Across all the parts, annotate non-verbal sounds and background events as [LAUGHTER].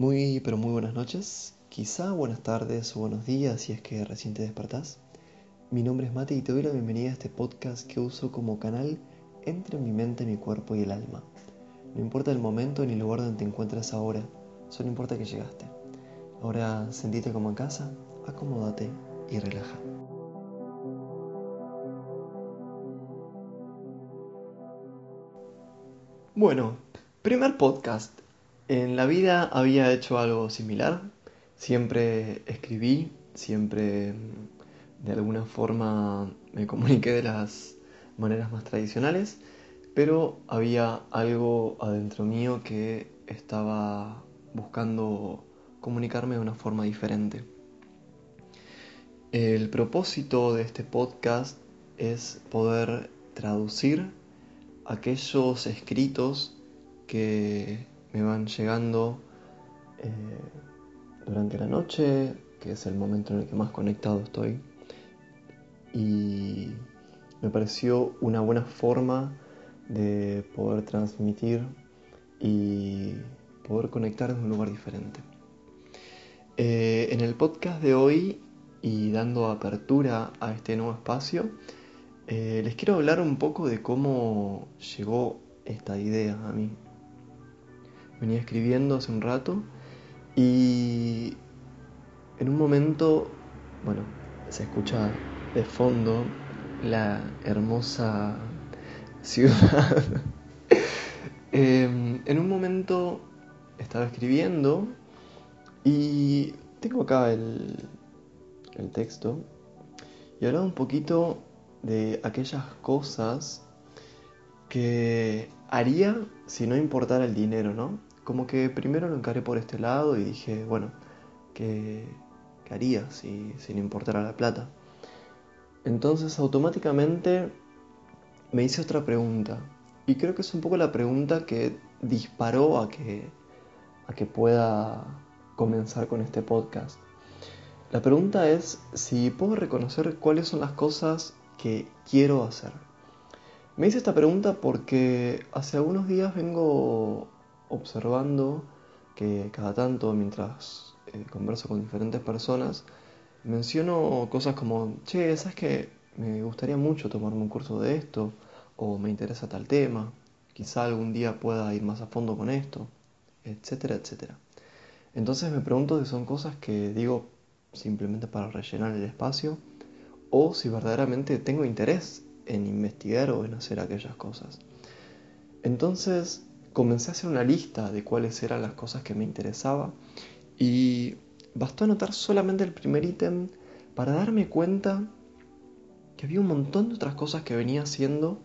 Muy, pero muy buenas noches, quizá buenas tardes o buenos días si es que recién te despertás. Mi nombre es Mate y te doy la bienvenida a este podcast que uso como canal entre mi mente, mi cuerpo y el alma. No importa el momento ni el lugar donde te encuentras ahora, solo importa que llegaste. Ahora sentite como en casa, acomódate y relaja. Bueno, primer podcast. En la vida había hecho algo similar. Siempre escribí, siempre mm, de alguna forma me comuniqué de las maneras más tradicionales, pero había algo adentro mío que estaba buscando comunicarme de una forma diferente. El propósito de este podcast es poder traducir aquellos escritos que me van llegando eh, durante la noche, que es el momento en el que más conectado estoy. Y me pareció una buena forma de poder transmitir y poder conectar en un lugar diferente. Eh, en el podcast de hoy y dando apertura a este nuevo espacio, eh, les quiero hablar un poco de cómo llegó esta idea a mí. Venía escribiendo hace un rato y en un momento, bueno, se escucha de fondo la hermosa ciudad. [LAUGHS] Em, en un momento estaba escribiendo y tengo acá el, el texto y hablaba un poquito de aquellas cosas que haría si no importara el dinero, ¿no? Como que primero lo encaré por este lado y dije, bueno, ¿qué, haría si, si no importara la plata? Entonces automáticamente me hice otra pregunta. Y creo que es un poco la pregunta que disparó a que, a que pueda comenzar con este podcast. La pregunta es si puedo reconocer cuáles son las cosas que quiero hacer. Me hice esta pregunta porque hace algunos días vengo observando que cada tanto mientras eh, converso con diferentes personas, menciono cosas como, che, ¿sabes que Me gustaría mucho tomarme un curso de esto, o me interesa tal tema, quizá algún día pueda ir más a fondo con esto, etcétera, etcétera. Entonces me pregunto si son cosas que digo simplemente para rellenar el espacio, o si verdaderamente tengo interés en investigar o en hacer aquellas cosas. Entonces comencé a hacer una lista de cuáles eran las cosas que me interesaba y bastó anotar solamente el primer ítem para darme cuenta que había un montón de otras cosas que venía haciendo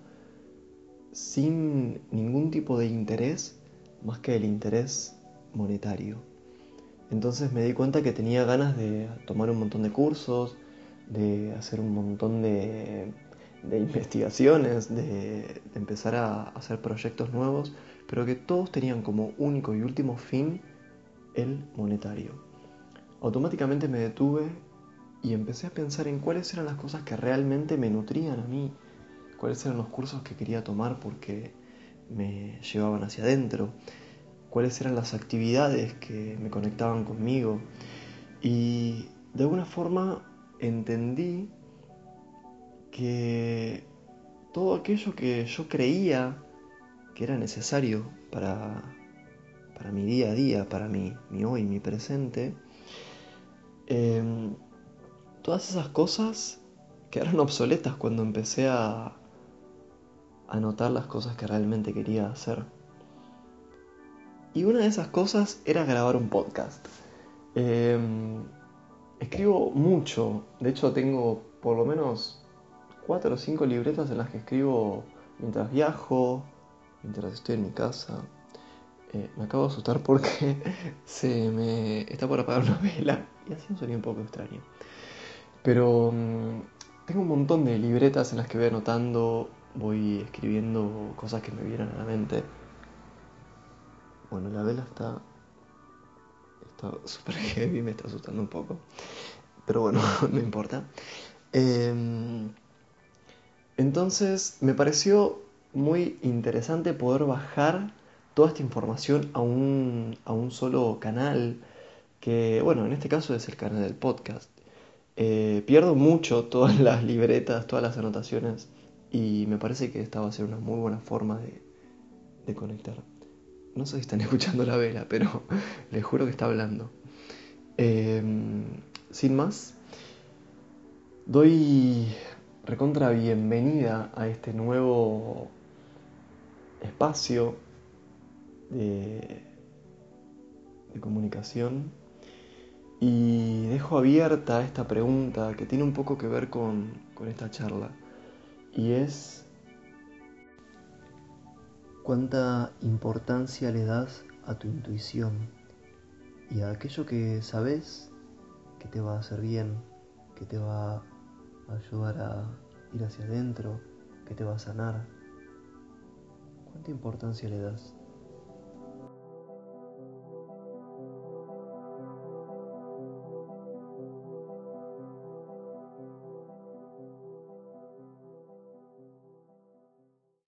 sin ningún tipo de interés más que el interés monetario. Entonces me di cuenta que tenía ganas de tomar un montón de cursos, de hacer un montón de, investigaciones, de, empezar a hacer proyectos nuevos, pero que todos tenían como único y último fin el monetario. Automáticamente me detuve y empecé a pensar en cuáles eran las cosas que realmente me nutrían a mí, cuáles eran los cursos que quería tomar porque me llevaban hacia adentro, cuáles eran las actividades que me conectaban conmigo y de alguna forma entendí que todo aquello que yo creía que era necesario para, para mi día a día, para mi, mi hoy, mi presente, em, todas esas cosas quedaron obsoletas cuando empecé a, a notar las cosas que realmente quería hacer. Y una de esas cosas era grabar un podcast. Em, Escribo mucho, de hecho tengo por lo menos cuatro o cinco libretas en las que escribo mientras viajo, mientras estoy en mi casa. Eh, me acabo de asustar porque [LAUGHS] se me está por apagar una vela y así un sonido un poco extraño. Pero mm, tengo un montón de libretas en las que voy anotando, voy escribiendo cosas que me vienen a la mente. Bueno, la vela está Está súper heavy, me está asustando un poco. Pero bueno, [LAUGHS] no importa. Em, entonces me pareció muy interesante poder bajar toda esta información a un, a un solo canal, que bueno, en este caso es el canal del podcast. Eh, pierdo mucho todas [LAUGHS] las libretas, todas las anotaciones y me parece que esta va a ser una muy buena forma de, de conectar. No sé si están [LAUGHS] escuchando la vela, pero [LAUGHS] les juro que está hablando. Em, sin más, doy recontra bienvenida a este nuevo espacio de, comunicación y dejo abierta esta pregunta que tiene un poco que ver con, con esta charla y es cuánta importancia le das a tu intuición y a aquello que sabes que te va a hacer bien, que te va a ayudar a ir hacia adentro, que te va a sanar. ¿Cuánta importancia le das?